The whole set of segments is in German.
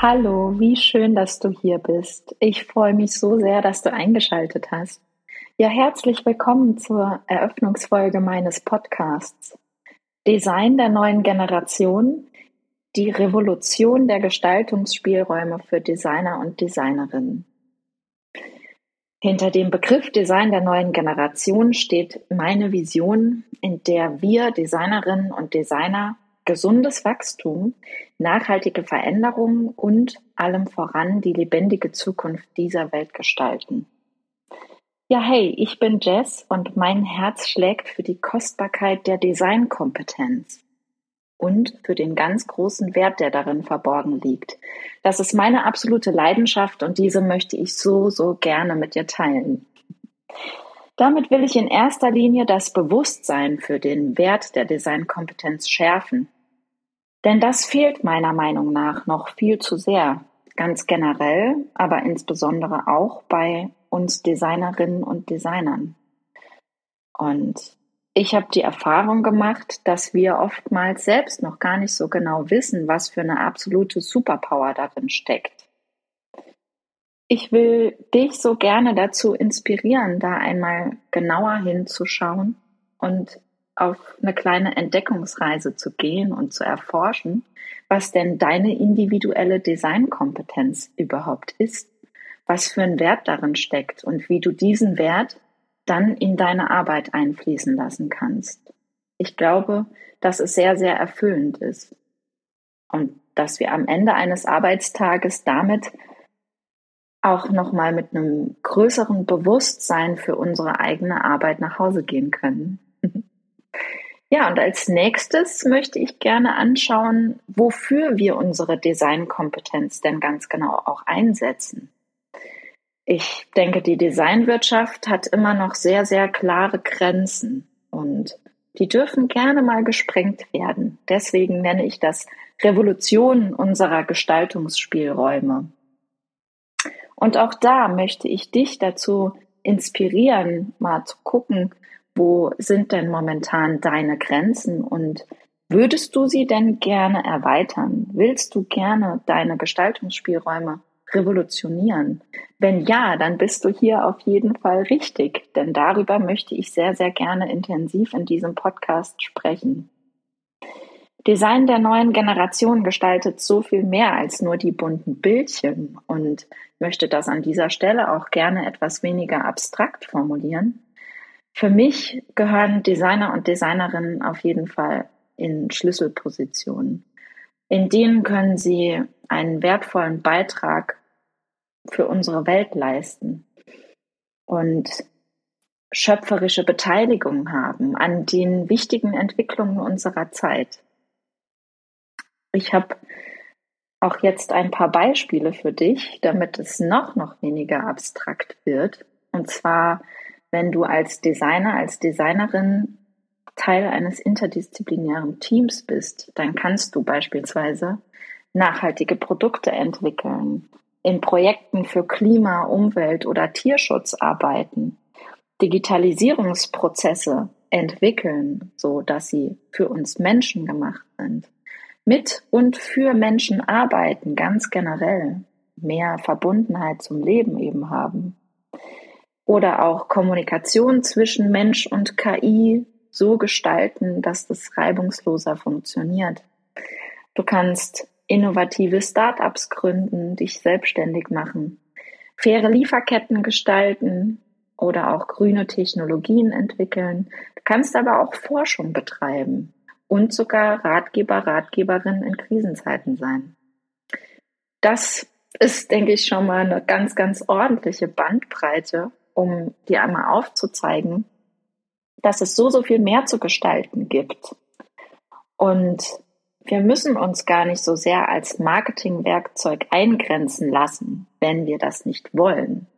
Hallo, wie schön, dass du hier bist. Ich freue mich so sehr, dass du eingeschaltet hast. Ja, herzlich willkommen zur Eröffnungsfolge meines Podcasts. Design der neuen Generation, die Revolution der Gestaltungsspielräume für Designer und Designerinnen. Hinter dem Begriff Design der neuen Generation steht meine Vision, in der wir Designerinnen und Designer gesundes Wachstum, nachhaltige Veränderungen und allem voran die lebendige Zukunft dieser Welt gestalten. Ja, hey, ich bin Jess und mein Herz schlägt für die Kostbarkeit der Designkompetenz und für den ganz großen Wert, der darin verborgen liegt. Das ist meine absolute Leidenschaft und diese möchte ich so, so gerne mit dir teilen. Damit will ich in erster Linie das Bewusstsein für den Wert der Designkompetenz schärfen denn das fehlt meiner Meinung nach noch viel zu sehr, ganz generell, aber insbesondere auch bei uns Designerinnen und Designern. Und ich habe die Erfahrung gemacht, dass wir oftmals selbst noch gar nicht so genau wissen, was für eine absolute Superpower darin steckt. Ich will dich so gerne dazu inspirieren, da einmal genauer hinzuschauen und auf eine kleine Entdeckungsreise zu gehen und zu erforschen, was denn deine individuelle Designkompetenz überhaupt ist, was für ein Wert darin steckt und wie du diesen Wert dann in deine Arbeit einfließen lassen kannst. Ich glaube, dass es sehr, sehr erfüllend ist und dass wir am Ende eines Arbeitstages damit auch nochmal mit einem größeren Bewusstsein für unsere eigene Arbeit nach Hause gehen können. Ja, und als nächstes möchte ich gerne anschauen, wofür wir unsere Designkompetenz denn ganz genau auch einsetzen. Ich denke, die Designwirtschaft hat immer noch sehr, sehr klare Grenzen und die dürfen gerne mal gesprengt werden. Deswegen nenne ich das Revolution unserer Gestaltungsspielräume. Und auch da möchte ich dich dazu inspirieren, mal zu gucken, wo sind denn momentan deine Grenzen und würdest du sie denn gerne erweitern? Willst du gerne deine Gestaltungsspielräume revolutionieren? Wenn ja, dann bist du hier auf jeden Fall richtig, denn darüber möchte ich sehr, sehr gerne intensiv in diesem Podcast sprechen. Design der neuen Generation gestaltet so viel mehr als nur die bunten Bildchen und möchte das an dieser Stelle auch gerne etwas weniger abstrakt formulieren. Für mich gehören Designer und Designerinnen auf jeden Fall in Schlüsselpositionen. In denen können sie einen wertvollen Beitrag für unsere Welt leisten und schöpferische Beteiligung haben an den wichtigen Entwicklungen unserer Zeit. Ich habe auch jetzt ein paar Beispiele für dich, damit es noch, noch weniger abstrakt wird. Und zwar wenn du als Designer, als Designerin Teil eines interdisziplinären Teams bist, dann kannst du beispielsweise nachhaltige Produkte entwickeln, in Projekten für Klima, Umwelt oder Tierschutz arbeiten, Digitalisierungsprozesse entwickeln, so dass sie für uns Menschen gemacht sind, mit und für Menschen arbeiten, ganz generell, mehr Verbundenheit zum Leben eben haben oder auch Kommunikation zwischen Mensch und KI so gestalten, dass das reibungsloser funktioniert. Du kannst innovative Startups gründen, dich selbstständig machen, faire Lieferketten gestalten oder auch grüne Technologien entwickeln. Du kannst aber auch Forschung betreiben und sogar Ratgeber, Ratgeberin in Krisenzeiten sein. Das ist, denke ich, schon mal eine ganz, ganz ordentliche Bandbreite um dir einmal aufzuzeigen, dass es so, so viel mehr zu gestalten gibt. Und wir müssen uns gar nicht so sehr als Marketingwerkzeug eingrenzen lassen, wenn wir das nicht wollen.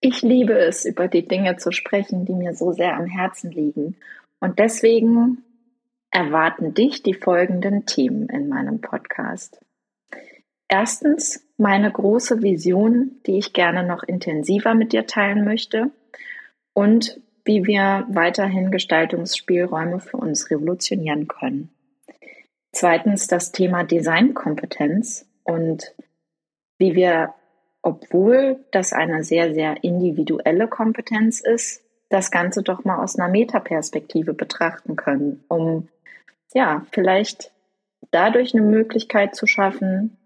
Ich liebe es, über die Dinge zu sprechen, die mir so sehr am Herzen liegen. Und deswegen erwarten dich die folgenden Themen in meinem Podcast. Erstens meine große Vision, die ich gerne noch intensiver mit dir teilen möchte und wie wir weiterhin Gestaltungsspielräume für uns revolutionieren können. Zweitens das Thema Designkompetenz, und wie wir, obwohl das eine sehr, sehr individuelle Kompetenz ist, das Ganze doch mal aus einer Metaperspektive betrachten können, um ja, vielleicht dadurch eine Möglichkeit zu schaffen,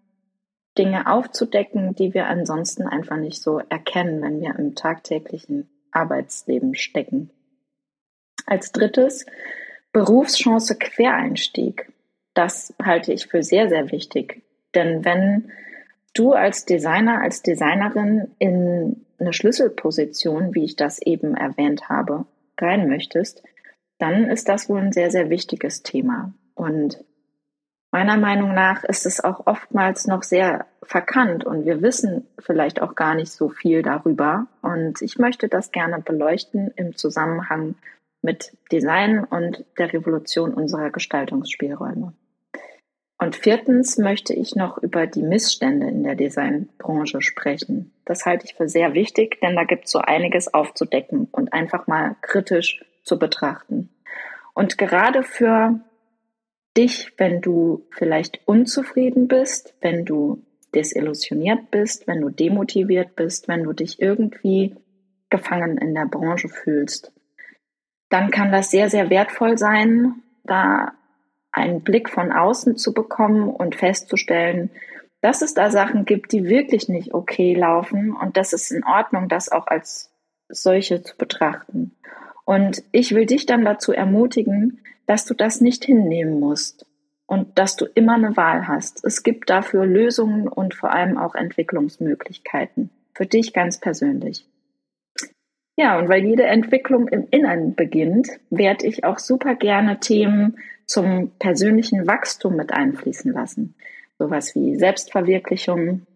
Dinge aufzudecken, die wir ansonsten einfach nicht so erkennen, wenn wir im tagtäglichen Arbeitsleben stecken. Als drittes Berufschance Quereinstieg. Das halte ich für sehr, sehr wichtig. Denn wenn du als Designer, als Designerin in eine Schlüsselposition, wie ich das eben erwähnt habe, rein möchtest, dann ist das wohl ein sehr, sehr wichtiges Thema. Und meiner Meinung nach ist es auch oftmals noch sehr verkannt und wir wissen vielleicht auch gar nicht so viel darüber. Und ich möchte das gerne beleuchten im Zusammenhang mit Design und der Revolution unserer Gestaltungsspielräume. Und viertens möchte ich noch über die Missstände in der Designbranche sprechen. Das halte ich für sehr wichtig, denn da gibt es so einiges aufzudecken und einfach mal kritisch zu betrachten. Und gerade für dich, wenn du vielleicht unzufrieden bist, wenn du desillusioniert bist, wenn du demotiviert bist, wenn du dich irgendwie gefangen in der Branche fühlst, dann kann das sehr, sehr wertvoll sein, da einen Blick von außen zu bekommen und festzustellen, dass es da Sachen gibt, die wirklich nicht okay laufen und dass es in Ordnung, das auch als solche zu betrachten. Und ich will dich dann dazu ermutigen, dass du das nicht hinnehmen musst und dass du immer eine Wahl hast. Es gibt dafür Lösungen und vor allem auch Entwicklungsmöglichkeiten. Für dich ganz persönlich. Ja, und weil jede Entwicklung im Inneren beginnt, werde ich auch super gerne Themen zum persönlichen Wachstum mit einfließen lassen. Sowas wie Selbstverwirklichung,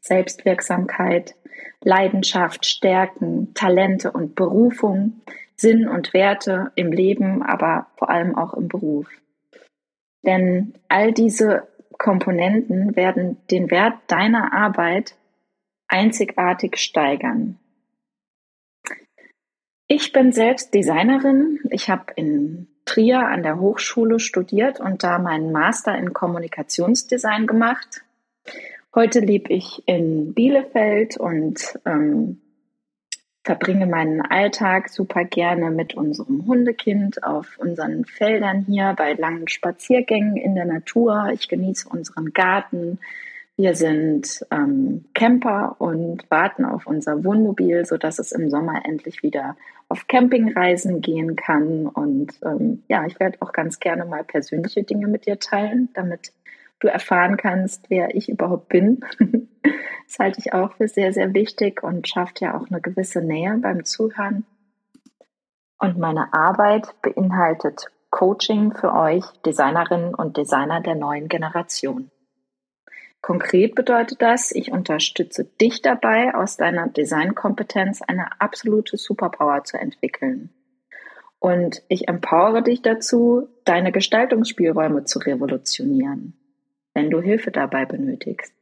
Selbstwirksamkeit, Leidenschaft, Stärken, Talente und Berufung, Sinn und Werte im Leben, aber vor allem auch im Beruf. Denn all diese Komponenten werden den Wert deiner Arbeit einzigartig steigern. Ich bin selbst Designerin. Ich habe in Trier an der Hochschule studiert und da meinen Master in Kommunikationsdesign gemacht. Heute lebe ich in Bielefeld und ähm, verbringe meinen Alltag super gerne mit unserem Hundekind auf unseren Feldern hier bei langen Spaziergängen in der Natur. Ich genieße unseren Garten, wir sind ähm, Camper und warten auf unser Wohnmobil, sodass es im Sommer endlich wieder auf Campingreisen gehen kann. Und ähm, ja, ich werde auch ganz gerne mal persönliche Dinge mit dir teilen, damit du erfahren kannst, wer ich überhaupt bin. das halte ich auch für sehr, sehr wichtig und schafft ja auch eine gewisse Nähe beim Zuhören. Und meine Arbeit beinhaltet Coaching für euch, Designerinnen und Designer der neuen Generation. Konkret bedeutet das, ich unterstütze dich dabei, aus deiner Designkompetenz eine absolute Superpower zu entwickeln. Und ich empowere dich dazu, deine Gestaltungsspielräume zu revolutionieren, wenn du Hilfe dabei benötigst.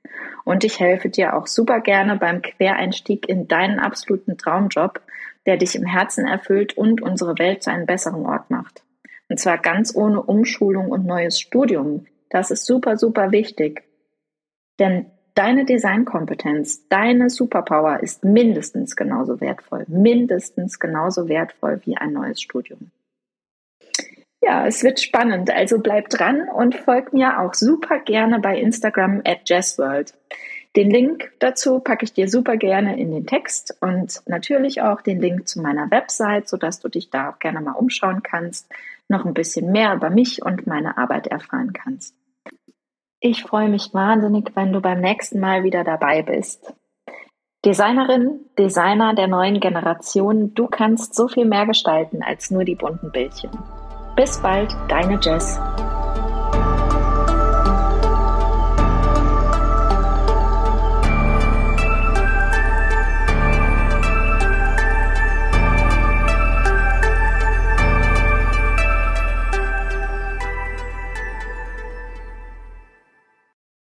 Und ich helfe dir auch super gerne beim Quereinstieg in deinen absoluten Traumjob, der dich im Herzen erfüllt und unsere Welt zu einem besseren Ort macht. Und zwar ganz ohne Umschulung und neues Studium. Das ist super, super wichtig. Denn deine Designkompetenz, deine Superpower ist mindestens genauso wertvoll, mindestens genauso wertvoll wie ein neues Studium. Ja, es wird spannend, also bleib dran und folg mir auch super gerne bei Instagram at jazzworld. Den Link dazu packe ich dir super gerne in den Text und natürlich auch den Link zu meiner Website, sodass du dich da auch gerne mal umschauen kannst, noch ein bisschen mehr über mich und meine Arbeit erfahren kannst. Ich freue mich wahnsinnig, wenn du beim nächsten Mal wieder dabei bist. Designerin, Designer der neuen Generation, du kannst so viel mehr gestalten als nur die bunten Bildchen. Bis bald, deine Jess.